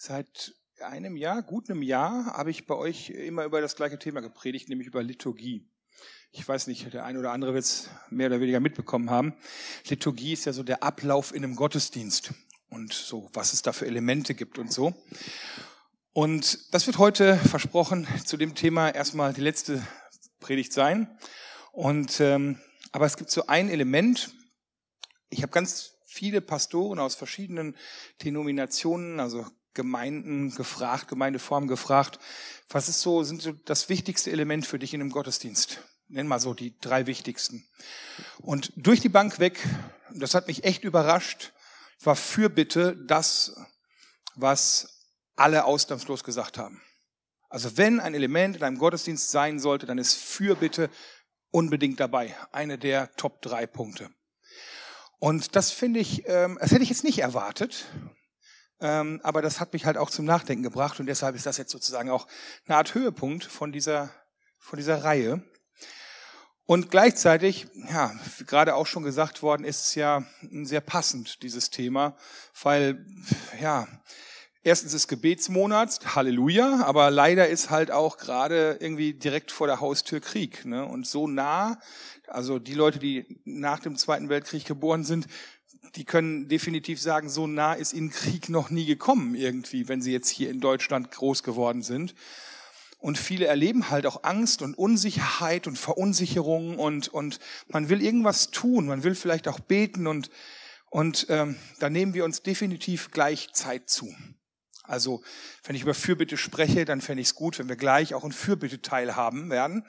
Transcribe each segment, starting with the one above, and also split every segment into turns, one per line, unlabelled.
Seit einem Jahr, gut einem Jahr, habe ich bei euch immer über das gleiche Thema gepredigt, nämlich über Liturgie. Ich weiß nicht, der eine oder andere wird es mehr oder weniger mitbekommen haben. Liturgie ist ja so der Ablauf in einem Gottesdienst und so, was es da für Elemente gibt und so. Und das wird heute versprochen zu dem Thema erstmal die letzte Predigt sein. Und ähm, aber es gibt so ein Element. Ich habe ganz viele Pastoren aus verschiedenen Denominationen, also Gemeinden gefragt, Gemeindeformen gefragt, was ist so, sind so das wichtigste Element für dich in einem Gottesdienst? Nenn mal so die drei wichtigsten. Und durch die Bank weg, das hat mich echt überrascht, war Fürbitte das, was alle ausnahmslos gesagt haben. Also wenn ein Element in einem Gottesdienst sein sollte, dann ist Fürbitte unbedingt dabei. Eine der Top drei Punkte. Und das finde ich, ähm, das hätte ich jetzt nicht erwartet. Ähm, aber das hat mich halt auch zum Nachdenken gebracht und deshalb ist das jetzt sozusagen auch eine Art Höhepunkt von dieser, von dieser Reihe. Und gleichzeitig, ja, wie gerade auch schon gesagt worden, ist es ja sehr passend, dieses Thema, weil, ja, erstens ist Gebetsmonat, Halleluja, aber leider ist halt auch gerade irgendwie direkt vor der Haustür Krieg. Ne? Und so nah, also die Leute, die nach dem Zweiten Weltkrieg geboren sind, die können definitiv sagen, so nah ist ihnen Krieg noch nie gekommen irgendwie, wenn sie jetzt hier in Deutschland groß geworden sind. Und viele erleben halt auch Angst und Unsicherheit und Verunsicherung und, und man will irgendwas tun, man will vielleicht auch beten und, und ähm, da nehmen wir uns definitiv gleich Zeit zu. Also wenn ich über Fürbitte spreche, dann fände ich es gut, wenn wir gleich auch ein Fürbitte teilhaben werden.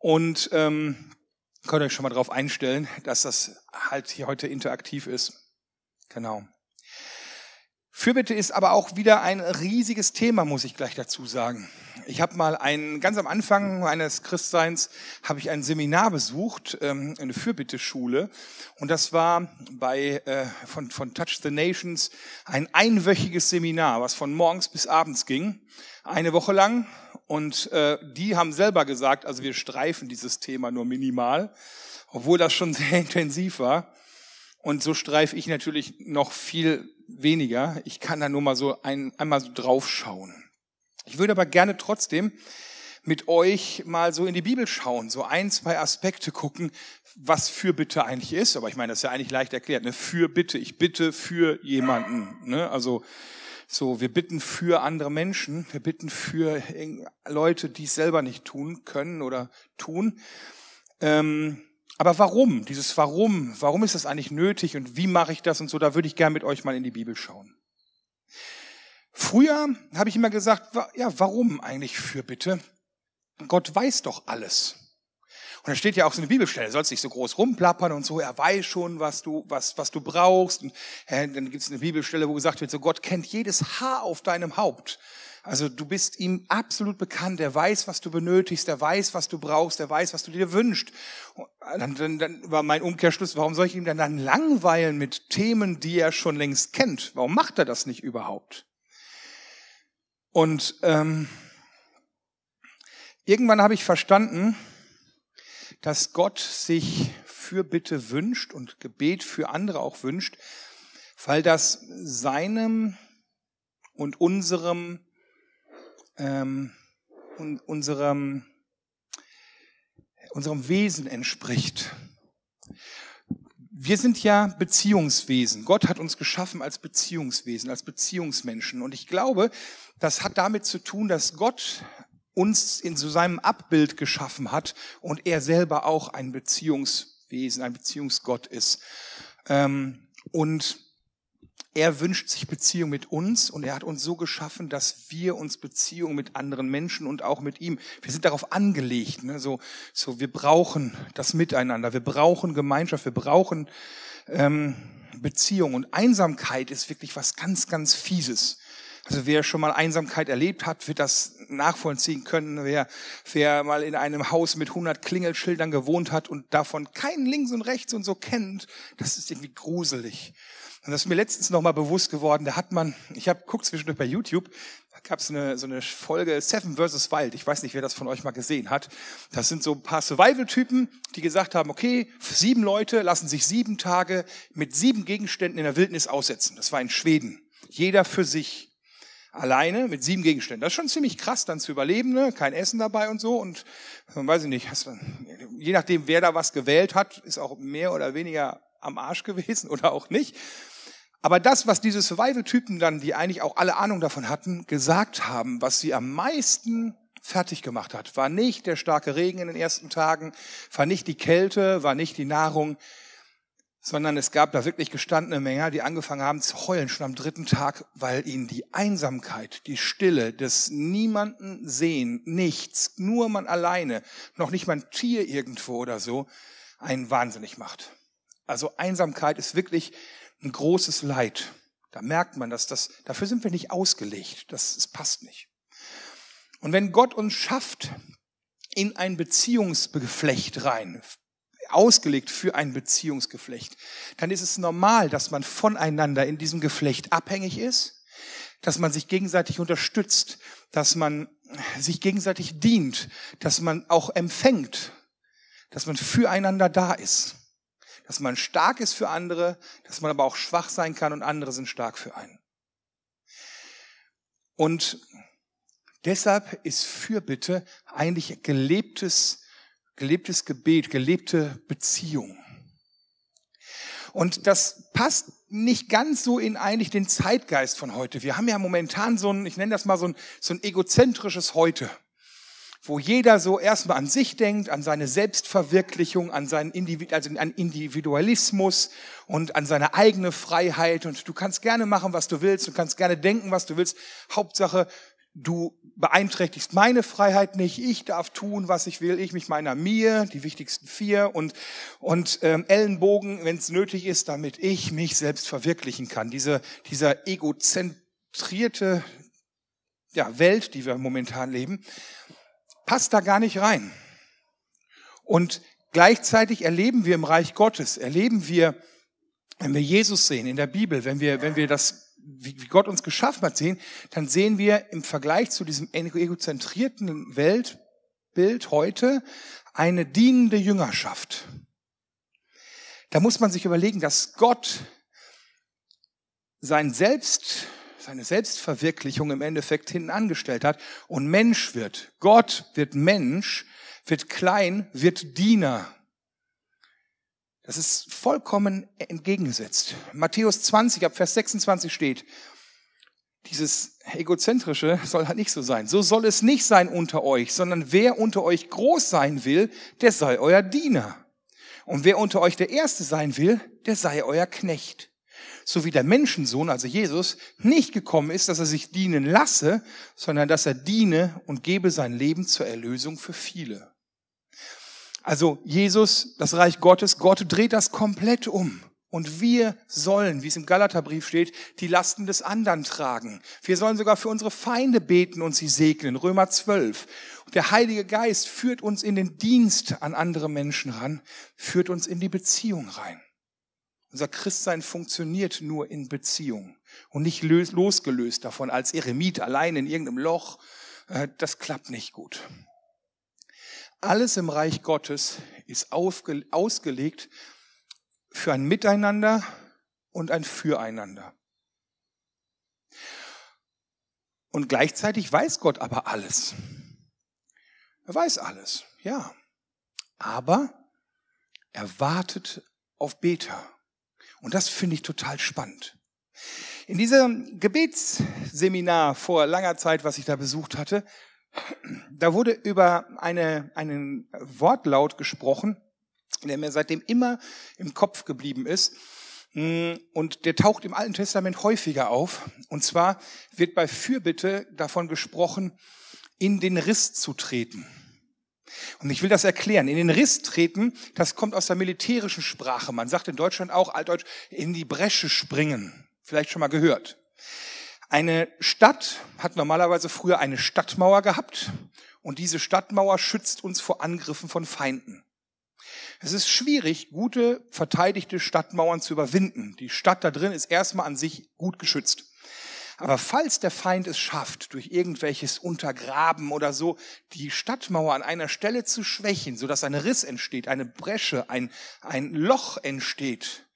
Und ähm, könnt ihr euch schon mal darauf einstellen, dass das halt hier heute interaktiv ist. Genau. Fürbitte ist aber auch wieder ein riesiges Thema, muss ich gleich dazu sagen. Ich habe mal ein, ganz am Anfang meines Christseins habe ich ein Seminar besucht, ähm, eine Fürbitteschule. Und das war bei, äh, von, von Touch the Nations ein einwöchiges Seminar, was von morgens bis abends ging. Eine Woche lang. Und äh, die haben selber gesagt, also wir streifen dieses Thema nur minimal, obwohl das schon sehr intensiv war. Und so streife ich natürlich noch viel weniger. Ich kann da nur mal so ein, einmal so draufschauen. Ich würde aber gerne trotzdem mit euch mal so in die Bibel schauen, so ein, zwei Aspekte gucken, was Fürbitte eigentlich ist. Aber ich meine, das ist ja eigentlich leicht erklärt. Ne? Fürbitte, ich bitte für jemanden. Ne? Also so, wir bitten für andere Menschen, wir bitten für Leute, die es selber nicht tun können oder tun. Ähm, aber warum? Dieses Warum, warum ist das eigentlich nötig und wie mache ich das und so, da würde ich gerne mit euch mal in die Bibel schauen. Früher habe ich immer gesagt, ja, warum eigentlich für bitte? Gott weiß doch alles. Und da steht ja auch so eine Bibelstelle, sollst nicht so groß rumplappern und so, er weiß schon, was du, was, was du brauchst. Und äh, dann gibt es eine Bibelstelle, wo gesagt wird, so Gott kennt jedes Haar auf deinem Haupt. Also du bist ihm absolut bekannt, er weiß, was du benötigst, er weiß, was du brauchst, er weiß, was du dir wünschst. Dann, dann, dann war mein Umkehrschluss, warum soll ich ihm denn dann langweilen mit Themen, die er schon längst kennt? Warum macht er das nicht überhaupt? Und ähm, irgendwann habe ich verstanden, dass Gott sich Fürbitte wünscht und Gebet für andere auch wünscht, weil das seinem und unserem ähm, und unserem unserem Wesen entspricht. Wir sind ja Beziehungswesen. Gott hat uns geschaffen als Beziehungswesen, als Beziehungsmenschen. Und ich glaube, das hat damit zu tun, dass Gott uns in so seinem Abbild geschaffen hat und er selber auch ein Beziehungswesen, ein Beziehungsgott ist. Ähm, und er wünscht sich Beziehung mit uns und er hat uns so geschaffen, dass wir uns Beziehung mit anderen Menschen und auch mit ihm, wir sind darauf angelegt. Ne? So, so, wir brauchen das Miteinander, wir brauchen Gemeinschaft, wir brauchen ähm, Beziehung und Einsamkeit ist wirklich was ganz, ganz Fieses. Also wer schon mal Einsamkeit erlebt hat, wird das nachvollziehen können. Wer, wer mal in einem Haus mit 100 Klingelschildern gewohnt hat und davon keinen links und rechts und so kennt, das ist irgendwie gruselig. Und das ist mir letztens noch mal bewusst geworden. Da hat man, ich habe guckt zwischendurch bei YouTube, da gab es eine, so eine Folge Seven vs. Wild. Ich weiß nicht, wer das von euch mal gesehen hat. Das sind so ein paar Survival-Typen, die gesagt haben, okay, sieben Leute lassen sich sieben Tage mit sieben Gegenständen in der Wildnis aussetzen. Das war in Schweden. Jeder für sich. Alleine mit sieben Gegenständen. Das ist schon ziemlich krass, dann zu überleben, ne? kein Essen dabei und so. Und weiß ich nicht, hast je nachdem, wer da was gewählt hat, ist auch mehr oder weniger am Arsch gewesen oder auch nicht. Aber das, was diese Survival-Typen dann, die eigentlich auch alle Ahnung davon hatten, gesagt haben, was sie am meisten fertig gemacht hat, war nicht der starke Regen in den ersten Tagen, war nicht die Kälte, war nicht die Nahrung, sondern es gab da wirklich gestandene Männer, die angefangen haben zu heulen schon am dritten Tag, weil ihnen die Einsamkeit, die Stille, das niemanden sehen, nichts, nur man alleine, noch nicht mal ein Tier irgendwo oder so, einen wahnsinnig macht. Also Einsamkeit ist wirklich ein großes Leid. Da merkt man, dass das, dafür sind wir nicht ausgelegt. Das, das passt nicht. Und wenn Gott uns schafft, in ein Beziehungsgeflecht rein, ausgelegt für ein Beziehungsgeflecht, dann ist es normal, dass man voneinander in diesem Geflecht abhängig ist, dass man sich gegenseitig unterstützt, dass man sich gegenseitig dient, dass man auch empfängt, dass man füreinander da ist, dass man stark ist für andere, dass man aber auch schwach sein kann und andere sind stark für einen. Und deshalb ist Fürbitte eigentlich gelebtes gelebtes Gebet, gelebte Beziehung. Und das passt nicht ganz so in eigentlich den Zeitgeist von heute. Wir haben ja momentan so ein, ich nenne das mal so ein, so ein egozentrisches Heute, wo jeder so erstmal an sich denkt, an seine Selbstverwirklichung, an seinen Individ also an Individualismus und an seine eigene Freiheit. Und du kannst gerne machen, was du willst, du kannst gerne denken, was du willst. Hauptsache, du beeinträchtigst meine Freiheit nicht, ich darf tun, was ich will, ich mich meiner mir, die wichtigsten vier und, und ähm, Ellenbogen, wenn es nötig ist, damit ich mich selbst verwirklichen kann. Diese, dieser egozentrierte ja, Welt, die wir momentan leben, passt da gar nicht rein. Und gleichzeitig erleben wir im Reich Gottes, erleben wir, wenn wir Jesus sehen in der Bibel, wenn wir, wenn wir das wie, wie Gott uns geschaffen hat, sehen, dann sehen wir im Vergleich zu diesem egozentrierten Weltbild heute eine dienende Jüngerschaft. Da muss man sich überlegen, dass Gott sein Selbst, seine Selbstverwirklichung im Endeffekt hinten angestellt hat und Mensch wird. Gott wird Mensch, wird klein, wird Diener. Das ist vollkommen entgegengesetzt. Matthäus 20 ab Vers 26 steht, dieses egozentrische soll halt nicht so sein. So soll es nicht sein unter euch, sondern wer unter euch groß sein will, der sei euer Diener. Und wer unter euch der Erste sein will, der sei euer Knecht. So wie der Menschensohn, also Jesus, nicht gekommen ist, dass er sich dienen lasse, sondern dass er diene und gebe sein Leben zur Erlösung für viele. Also Jesus, das Reich Gottes, Gott dreht das komplett um. Und wir sollen, wie es im Galaterbrief steht, die Lasten des anderen tragen. Wir sollen sogar für unsere Feinde beten und sie segnen. Römer 12. Und der Heilige Geist führt uns in den Dienst an andere Menschen ran, führt uns in die Beziehung rein. Unser Christsein funktioniert nur in Beziehung und nicht losgelöst davon als Eremit allein in irgendeinem Loch. Äh, das klappt nicht gut. Alles im Reich Gottes ist ausgelegt für ein Miteinander und ein Füreinander. Und gleichzeitig weiß Gott aber alles. Er weiß alles, ja. Aber er wartet auf Beter. Und das finde ich total spannend. In diesem Gebetsseminar vor langer Zeit, was ich da besucht hatte, da wurde über eine, einen Wortlaut gesprochen, der mir seitdem immer im Kopf geblieben ist. Hm, und der taucht im Alten Testament häufiger auf. Und zwar wird bei Fürbitte davon gesprochen, in den Riss zu treten. Und ich will das erklären. In den Riss treten, das kommt aus der militärischen Sprache. Man sagt in Deutschland auch altdeutsch, in die Bresche springen. Vielleicht schon mal gehört. Eine Stadt hat normalerweise früher eine Stadtmauer gehabt und diese Stadtmauer schützt uns vor Angriffen von Feinden. Es ist schwierig, gute, verteidigte Stadtmauern zu überwinden. Die Stadt da drin ist erstmal an sich gut geschützt. Aber falls der Feind es schafft, durch irgendwelches Untergraben oder so, die Stadtmauer an einer Stelle zu schwächen, sodass ein Riss entsteht, eine Bresche, ein, ein Loch entsteht,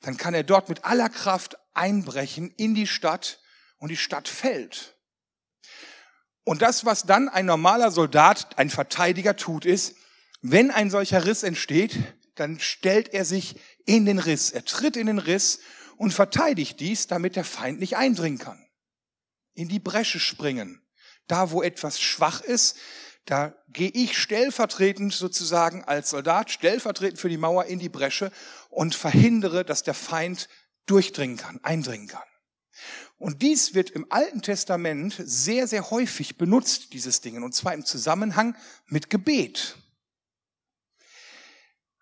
dann kann er dort mit aller Kraft einbrechen in die Stadt und die Stadt fällt. Und das, was dann ein normaler Soldat, ein Verteidiger tut, ist, wenn ein solcher Riss entsteht, dann stellt er sich in den Riss. Er tritt in den Riss und verteidigt dies, damit der Feind nicht eindringen kann. In die Bresche springen. Da, wo etwas schwach ist, da gehe ich stellvertretend sozusagen als Soldat, stellvertretend für die Mauer in die Bresche und verhindere, dass der Feind durchdringen kann, eindringen kann. Und dies wird im Alten Testament sehr, sehr häufig benutzt, dieses Ding, und zwar im Zusammenhang mit Gebet.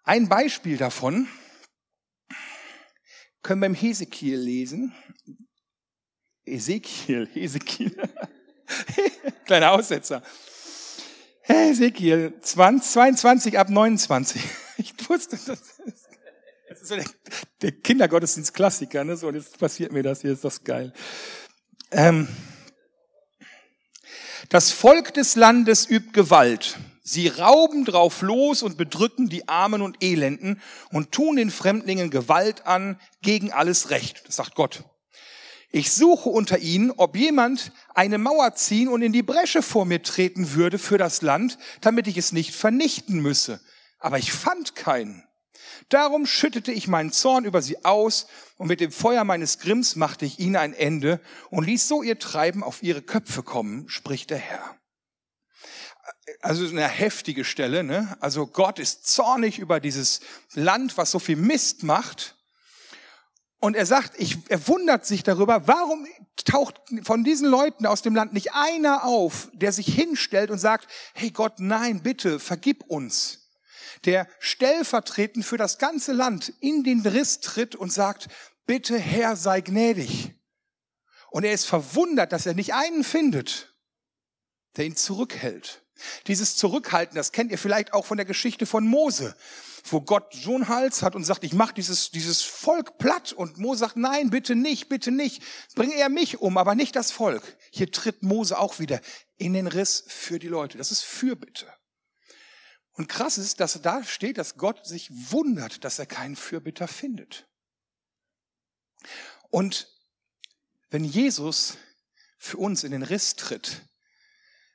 Ein Beispiel davon können wir im Hesekiel lesen. Ezekiel, Hesekiel. Kleiner Aussetzer. Ezekiel 22 ab 29. Ich wusste, das ist so der, der Kindergottesdienst-Klassiker, ne? So, und jetzt passiert mir das hier, ist das geil. Ähm, das Volk des Landes übt Gewalt. Sie rauben drauf los und bedrücken die Armen und Elenden und tun den Fremdlingen Gewalt an gegen alles Recht. Das sagt Gott. Ich suche unter ihnen, ob jemand eine Mauer ziehen und in die Bresche vor mir treten würde für das Land, damit ich es nicht vernichten müsse. Aber ich fand keinen. Darum schüttete ich meinen Zorn über sie aus und mit dem Feuer meines Grimms machte ich ihnen ein Ende und ließ so ihr Treiben auf ihre Köpfe kommen, spricht der Herr also eine heftige Stelle. Ne? Also Gott ist zornig über dieses Land, was so viel Mist macht. Und er sagt, ich, er wundert sich darüber, warum taucht von diesen Leuten aus dem Land nicht einer auf, der sich hinstellt und sagt, hey Gott, nein, bitte, vergib uns. Der stellvertretend für das ganze Land in den Riss tritt und sagt, bitte Herr, sei gnädig. Und er ist verwundert, dass er nicht einen findet, der ihn zurückhält. Dieses Zurückhalten, das kennt ihr vielleicht auch von der Geschichte von Mose, wo Gott so einen Hals hat und sagt, ich mache dieses, dieses Volk platt. Und Mose sagt, nein, bitte nicht, bitte nicht. Bringe er mich um, aber nicht das Volk. Hier tritt Mose auch wieder in den Riss für die Leute. Das ist Fürbitte. Und krass ist, dass da steht, dass Gott sich wundert, dass er keinen Fürbitter findet. Und wenn Jesus für uns in den Riss tritt,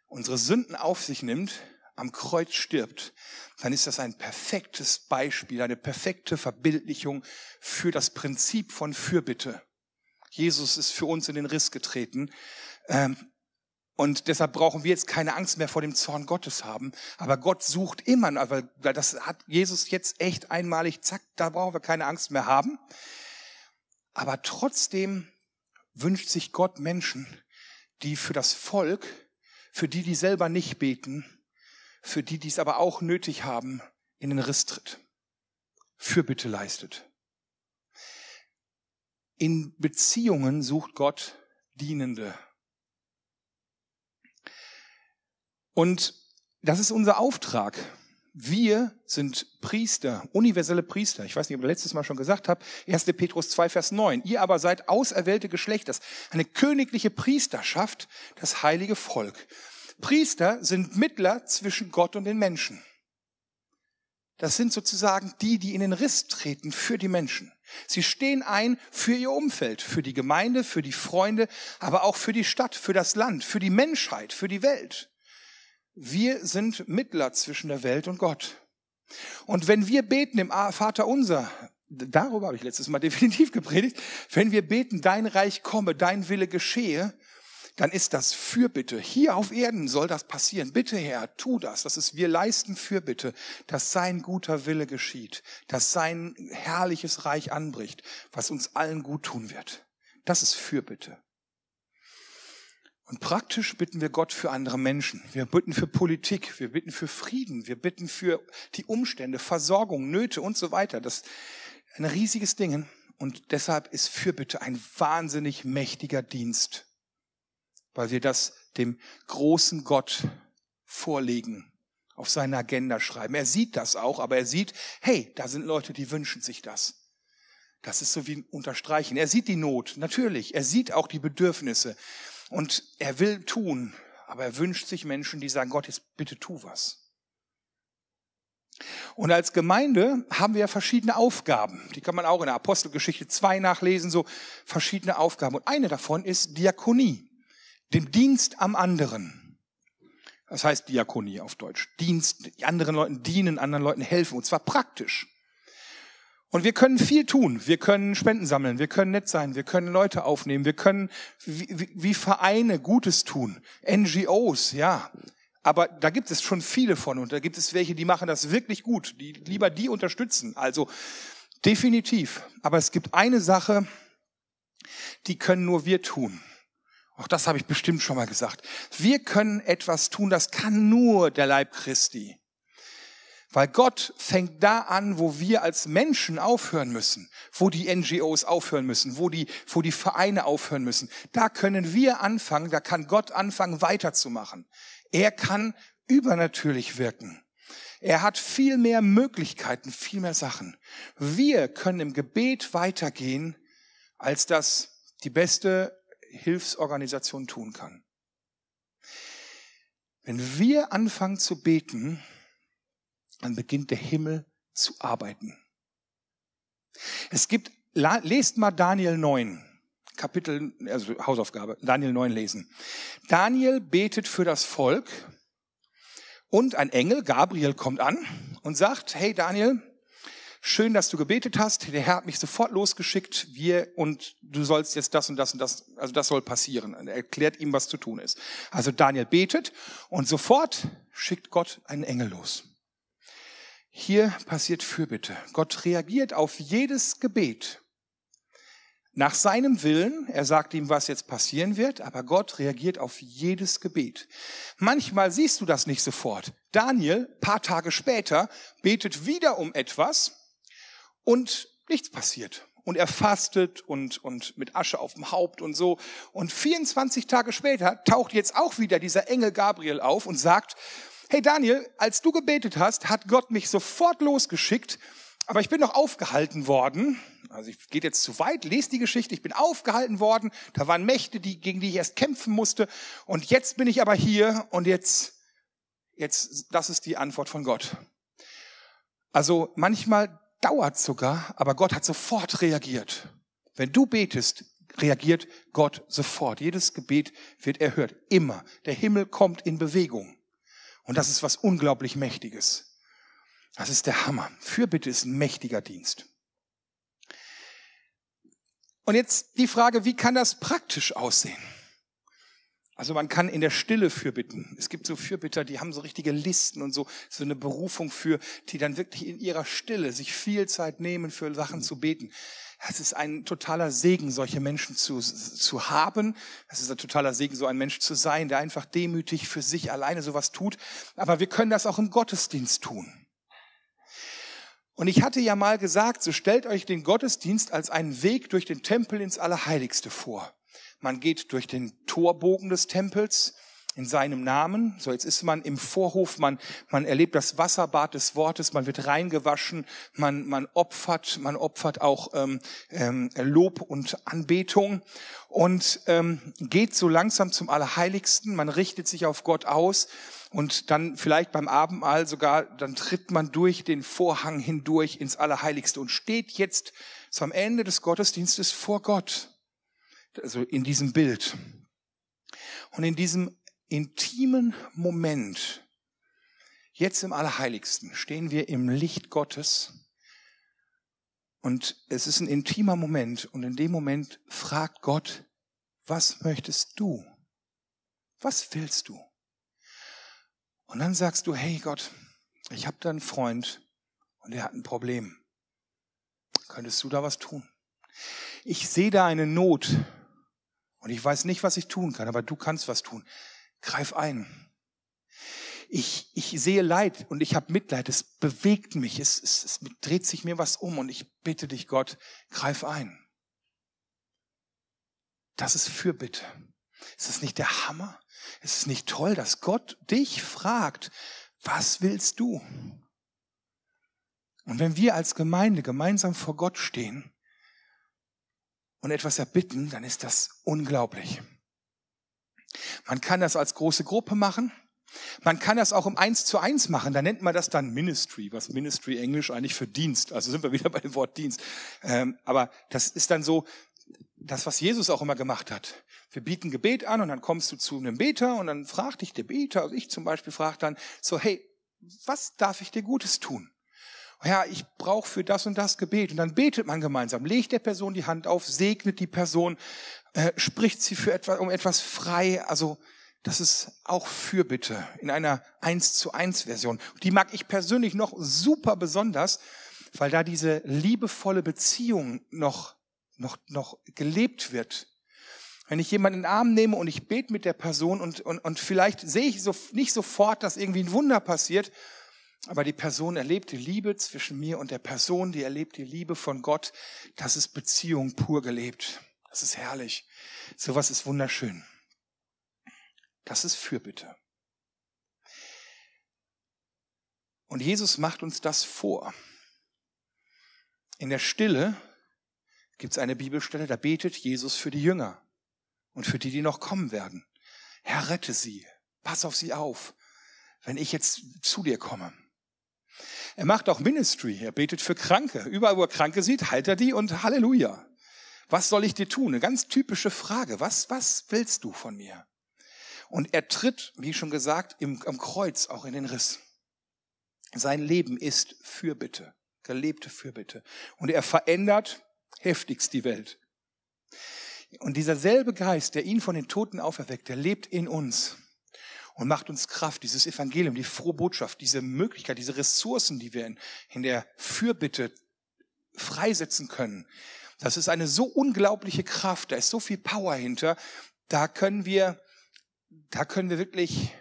unsere Sünden auf sich nimmt, am Kreuz stirbt, dann ist das ein perfektes Beispiel, eine perfekte Verbildlichung für das Prinzip von Fürbitte. Jesus ist für uns in den Riss getreten. Ähm, und deshalb brauchen wir jetzt keine Angst mehr vor dem Zorn Gottes haben. Aber Gott sucht immer, weil das hat Jesus jetzt echt einmalig, zack, da brauchen wir keine Angst mehr haben. Aber trotzdem wünscht sich Gott Menschen, die für das Volk für die, die selber nicht beten, für die, die es aber auch nötig haben, in den Riss tritt. Fürbitte leistet. In Beziehungen sucht Gott Dienende. Und das ist unser Auftrag. Wir sind Priester, universelle Priester. Ich weiß nicht, ob ich letztes Mal schon gesagt habe. 1. Petrus 2, Vers 9. Ihr aber seid auserwählte Geschlechters, eine königliche Priesterschaft, das heilige Volk. Priester sind Mittler zwischen Gott und den Menschen. Das sind sozusagen die, die in den Riss treten für die Menschen. Sie stehen ein für ihr Umfeld, für die Gemeinde, für die Freunde, aber auch für die Stadt, für das Land, für die Menschheit, für die Welt. Wir sind Mittler zwischen der Welt und Gott. Und wenn wir beten im Vater unser, darüber habe ich letztes Mal definitiv gepredigt, wenn wir beten, dein Reich komme, dein Wille geschehe, dann ist das Fürbitte. Hier auf Erden soll das passieren. Bitte Herr, tu das. Das ist, wir leisten Fürbitte, dass sein guter Wille geschieht, dass sein herrliches Reich anbricht, was uns allen gut tun wird. Das ist Fürbitte. Und praktisch bitten wir Gott für andere Menschen. Wir bitten für Politik, wir bitten für Frieden, wir bitten für die Umstände, Versorgung, Nöte und so weiter. Das ist ein riesiges Ding. Und deshalb ist Fürbitte ein wahnsinnig mächtiger Dienst, weil wir das dem großen Gott vorlegen, auf seine Agenda schreiben. Er sieht das auch, aber er sieht, hey, da sind Leute, die wünschen sich das. Das ist so wie ein Unterstreichen. Er sieht die Not, natürlich. Er sieht auch die Bedürfnisse. Und er will tun, aber er wünscht sich Menschen, die sagen, Gott, jetzt bitte tu was. Und als Gemeinde haben wir verschiedene Aufgaben. Die kann man auch in der Apostelgeschichte 2 nachlesen, so verschiedene Aufgaben. Und eine davon ist Diakonie, den Dienst am anderen. Das heißt Diakonie auf Deutsch. Dienst, anderen Leuten dienen, anderen Leuten helfen. Und zwar praktisch. Und wir können viel tun. Wir können Spenden sammeln. Wir können nett sein. Wir können Leute aufnehmen. Wir können wie, wie Vereine Gutes tun. NGOs, ja. Aber da gibt es schon viele von und da gibt es welche, die machen das wirklich gut, die lieber die unterstützen. Also definitiv. Aber es gibt eine Sache, die können nur wir tun. Auch das habe ich bestimmt schon mal gesagt. Wir können etwas tun, das kann nur der Leib Christi. Weil Gott fängt da an, wo wir als Menschen aufhören müssen, wo die NGOs aufhören müssen, wo die, wo die Vereine aufhören müssen. Da können wir anfangen, da kann Gott anfangen weiterzumachen. Er kann übernatürlich wirken. Er hat viel mehr Möglichkeiten, viel mehr Sachen. Wir können im Gebet weitergehen, als das die beste Hilfsorganisation tun kann. Wenn wir anfangen zu beten, dann beginnt der Himmel zu arbeiten. Es gibt, lest mal Daniel 9, Kapitel, also Hausaufgabe, Daniel 9 lesen. Daniel betet für das Volk und ein Engel, Gabriel, kommt an und sagt, hey Daniel, schön, dass du gebetet hast. Der Herr hat mich sofort losgeschickt. Wir und du sollst jetzt das und das und das, also das soll passieren. Er erklärt ihm, was zu tun ist. Also Daniel betet und sofort schickt Gott einen Engel los. Hier passiert Fürbitte. Gott reagiert auf jedes Gebet nach seinem Willen. Er sagt ihm, was jetzt passieren wird, aber Gott reagiert auf jedes Gebet. Manchmal siehst du das nicht sofort. Daniel, paar Tage später, betet wieder um etwas und nichts passiert. Und er fastet und, und mit Asche auf dem Haupt und so. Und 24 Tage später taucht jetzt auch wieder dieser Engel Gabriel auf und sagt, hey Daniel, als du gebetet hast, hat Gott mich sofort losgeschickt, aber ich bin noch aufgehalten worden also ich geht jetzt zu weit, lese die Geschichte, ich bin aufgehalten worden, da waren Mächte, die, gegen die ich erst kämpfen musste und jetzt bin ich aber hier und jetzt, jetzt, das ist die Antwort von Gott. Also manchmal dauert sogar, aber Gott hat sofort reagiert. Wenn du betest, reagiert Gott sofort. Jedes Gebet wird erhört. Immer. Der Himmel kommt in Bewegung. Und das ist was unglaublich Mächtiges. Das ist der Hammer. Fürbitte ist ein mächtiger Dienst. Und jetzt die Frage, wie kann das praktisch aussehen? Also man kann in der Stille fürbitten. Es gibt so Fürbitter, die haben so richtige Listen und so, so eine Berufung für, die dann wirklich in ihrer Stille sich viel Zeit nehmen, für Sachen zu beten. Es ist ein totaler Segen, solche Menschen zu, zu haben. Es ist ein totaler Segen, so ein Mensch zu sein, der einfach demütig für sich alleine sowas tut. Aber wir können das auch im Gottesdienst tun. Und ich hatte ja mal gesagt, so stellt euch den Gottesdienst als einen Weg durch den Tempel ins Allerheiligste vor. Man geht durch den Torbogen des Tempels in seinem Namen. So, jetzt ist man im Vorhof, man, man erlebt das Wasserbad des Wortes, man wird reingewaschen, man, man opfert, man opfert auch ähm, ähm, Lob und Anbetung und ähm, geht so langsam zum Allerheiligsten, man richtet sich auf Gott aus und dann vielleicht beim Abendmahl sogar, dann tritt man durch den Vorhang hindurch ins Allerheiligste und steht jetzt am Ende des Gottesdienstes vor Gott. Also in diesem Bild. Und in diesem intimen Moment, jetzt im Allerheiligsten, stehen wir im Licht Gottes. Und es ist ein intimer Moment. Und in dem Moment fragt Gott, was möchtest du? Was willst du? Und dann sagst du, hey Gott, ich habe da einen Freund und der hat ein Problem. Könntest du da was tun? Ich sehe da eine Not und ich weiß nicht, was ich tun kann, aber du kannst was tun. Greif ein. Ich, ich sehe Leid und ich habe Mitleid. Es bewegt mich. Es, es, es dreht sich mir was um und ich bitte dich, Gott, greif ein. Das ist Fürbitte. Ist das nicht der Hammer? Ist es nicht toll, dass Gott dich fragt, was willst du? Und wenn wir als Gemeinde gemeinsam vor Gott stehen und etwas erbitten, dann ist das unglaublich. Man kann das als große Gruppe machen. Man kann das auch um eins zu eins machen. Da nennt man das dann Ministry, was Ministry Englisch eigentlich für Dienst. Also sind wir wieder bei dem Wort Dienst. Ähm, aber das ist dann so, das, was Jesus auch immer gemacht hat. Wir bieten Gebet an und dann kommst du zu einem Beter und dann fragt dich der Beter, also ich zum Beispiel frage dann so, hey, was darf ich dir Gutes tun? Ja, ich brauche für das und das Gebet. Und dann betet man gemeinsam, legt der Person die Hand auf, segnet die Person, äh, spricht sie für etwas, um etwas frei. Also das ist auch Fürbitte in einer 1 zu 1 Version. Die mag ich persönlich noch super besonders, weil da diese liebevolle Beziehung noch, noch, noch gelebt wird. Wenn ich jemanden in den Arm nehme und ich bete mit der Person und, und, und vielleicht sehe ich so, nicht sofort, dass irgendwie ein Wunder passiert, aber die Person erlebt die Liebe zwischen mir und der Person, die erlebt die Liebe von Gott. Das ist Beziehung pur gelebt. Das ist herrlich. Sowas ist wunderschön. Das ist Fürbitte. Und Jesus macht uns das vor. In der Stille gibt es eine Bibelstelle, da betet Jesus für die Jünger und für die, die noch kommen werden. Herr, rette sie, pass auf sie auf, wenn ich jetzt zu dir komme. Er macht auch Ministry, er betet für Kranke. Überall, wo er Kranke sieht, heilt er die und Halleluja. Was soll ich dir tun? Eine ganz typische Frage. Was, was willst du von mir? Und er tritt, wie schon gesagt, im, am Kreuz auch in den Riss. Sein Leben ist Fürbitte, gelebte Fürbitte. Und er verändert heftigst die Welt. Und dieser selbe Geist, der ihn von den Toten auferweckt, der lebt in uns und macht uns Kraft, dieses Evangelium, die frohe Botschaft, diese Möglichkeit, diese Ressourcen, die wir in, in der Fürbitte freisetzen können. Das ist eine so unglaubliche Kraft, da ist so viel Power hinter. Da können wir da können wir wirklich,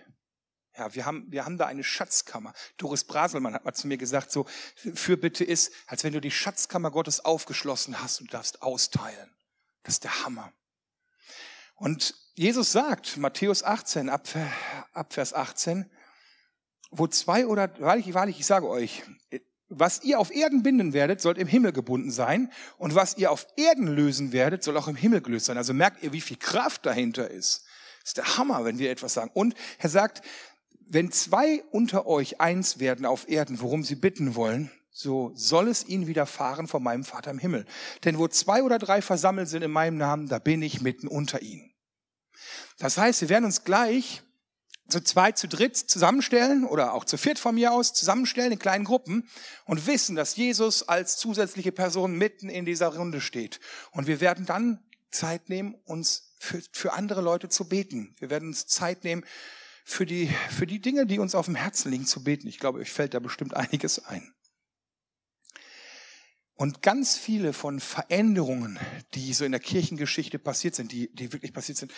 ja, wir haben, wir haben da eine Schatzkammer. Doris Braselmann hat mal zu mir gesagt, so, Fürbitte ist, als wenn du die Schatzkammer Gottes aufgeschlossen hast und darfst austeilen. Das ist der Hammer. Und Jesus sagt, Matthäus 18, ab, ab Vers 18, wo zwei oder, wahrlich, wahrlich, ich sage euch, was ihr auf Erden binden werdet, soll im Himmel gebunden sein. Und was ihr auf Erden lösen werdet, soll auch im Himmel gelöst sein. Also merkt ihr, wie viel Kraft dahinter ist. Das ist der Hammer, wenn wir etwas sagen. Und er sagt, wenn zwei unter euch eins werden auf Erden, worum sie bitten wollen, so soll es ihnen widerfahren von meinem Vater im Himmel. Denn wo zwei oder drei versammelt sind in meinem Namen, da bin ich mitten unter ihnen. Das heißt, wir werden uns gleich zu zweit, zu dritt zusammenstellen oder auch zu viert von mir aus zusammenstellen in kleinen Gruppen und wissen, dass Jesus als zusätzliche Person mitten in dieser Runde steht. Und wir werden dann Zeit nehmen, uns für, für andere Leute zu beten. Wir werden uns Zeit nehmen, für die, für die Dinge, die uns auf dem Herzen liegen, zu beten. Ich glaube, euch fällt da bestimmt einiges ein. Und ganz viele von Veränderungen, die so in der Kirchengeschichte passiert sind, die, die wirklich passiert sind,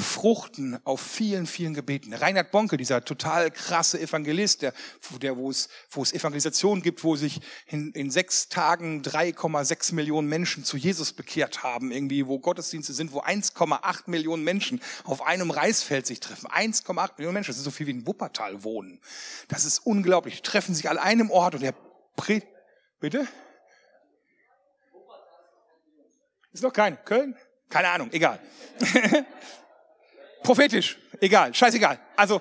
fruchten auf vielen, vielen Gebeten. Reinhard Bonke, dieser total krasse Evangelist, der, der wo, es, wo es Evangelisation gibt, wo sich in, in sechs Tagen 3,6 Millionen Menschen zu Jesus bekehrt haben, irgendwie, wo Gottesdienste sind, wo 1,8 Millionen Menschen auf einem Reisfeld sich treffen. 1,8 Millionen Menschen, das ist so viel wie in Wuppertal wohnen. Das ist unglaublich. Die treffen sich an einem Ort und der Pre Bitte? Ist noch kein. Köln? Keine Ahnung, egal. Prophetisch, egal, scheißegal. Also,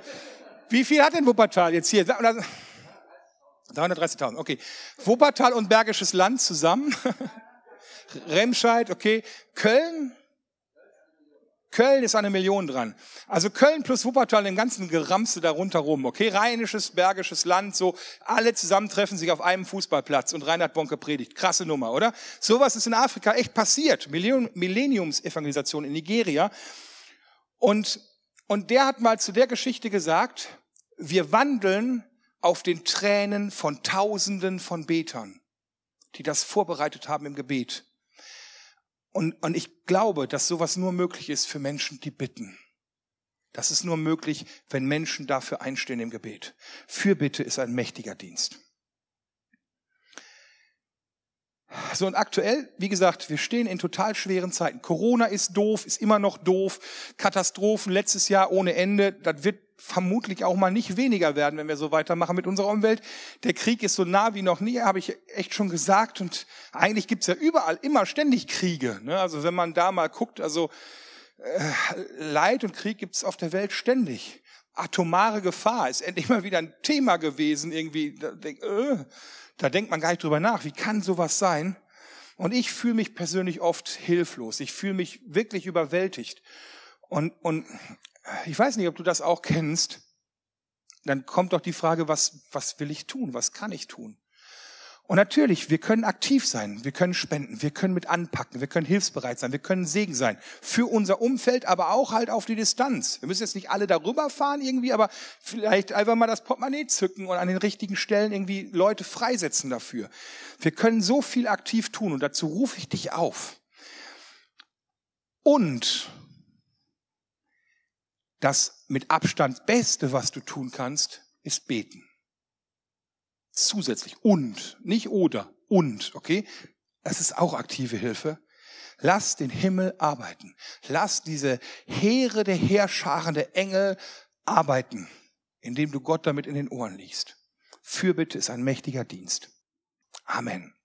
wie viel hat denn Wuppertal jetzt hier? 330.000, okay. Wuppertal und Bergisches Land zusammen. Remscheid, okay. Köln? Köln ist eine Million dran. Also Köln plus Wuppertal, den ganzen Geramste da rundherum, okay? Rheinisches, Bergisches Land, so. Alle zusammen treffen sich auf einem Fußballplatz und Reinhard Bonke predigt. Krasse Nummer, oder? Sowas ist in Afrika echt passiert. Millenniums-Evangelisation in Nigeria. Und, und der hat mal zu der Geschichte gesagt, wir wandeln auf den Tränen von Tausenden von Betern, die das vorbereitet haben im Gebet. Und, und ich glaube, dass sowas nur möglich ist für Menschen, die bitten. Das ist nur möglich, wenn Menschen dafür einstehen im Gebet. Fürbitte ist ein mächtiger Dienst. So und aktuell, wie gesagt, wir stehen in total schweren Zeiten. Corona ist doof, ist immer noch doof. Katastrophen letztes Jahr ohne Ende. Das wird vermutlich auch mal nicht weniger werden, wenn wir so weitermachen mit unserer Umwelt. Der Krieg ist so nah wie noch nie, habe ich echt schon gesagt. Und eigentlich gibt's ja überall immer ständig Kriege. Ne? Also wenn man da mal guckt, also äh, Leid und Krieg gibt's auf der Welt ständig. Atomare Gefahr ist endlich mal wieder ein Thema gewesen. Irgendwie, äh, da denkt man gar nicht drüber nach. Wie kann sowas sein? Und ich fühle mich persönlich oft hilflos. Ich fühle mich wirklich überwältigt. Und, und ich weiß nicht, ob du das auch kennst. Dann kommt doch die Frage, was, was will ich tun? Was kann ich tun? Und natürlich, wir können aktiv sein, wir können spenden, wir können mit anpacken, wir können hilfsbereit sein, wir können Segen sein. Für unser Umfeld, aber auch halt auf die Distanz. Wir müssen jetzt nicht alle darüber fahren irgendwie, aber vielleicht einfach mal das Portemonnaie zücken und an den richtigen Stellen irgendwie Leute freisetzen dafür. Wir können so viel aktiv tun und dazu rufe ich dich auf. Und das mit Abstand Beste, was du tun kannst, ist beten zusätzlich und, nicht oder, und, okay? Das ist auch aktive Hilfe. Lass den Himmel arbeiten. Lass diese Heere der Heerscharen der Engel arbeiten, indem du Gott damit in den Ohren liegst. Fürbitte ist ein mächtiger Dienst. Amen.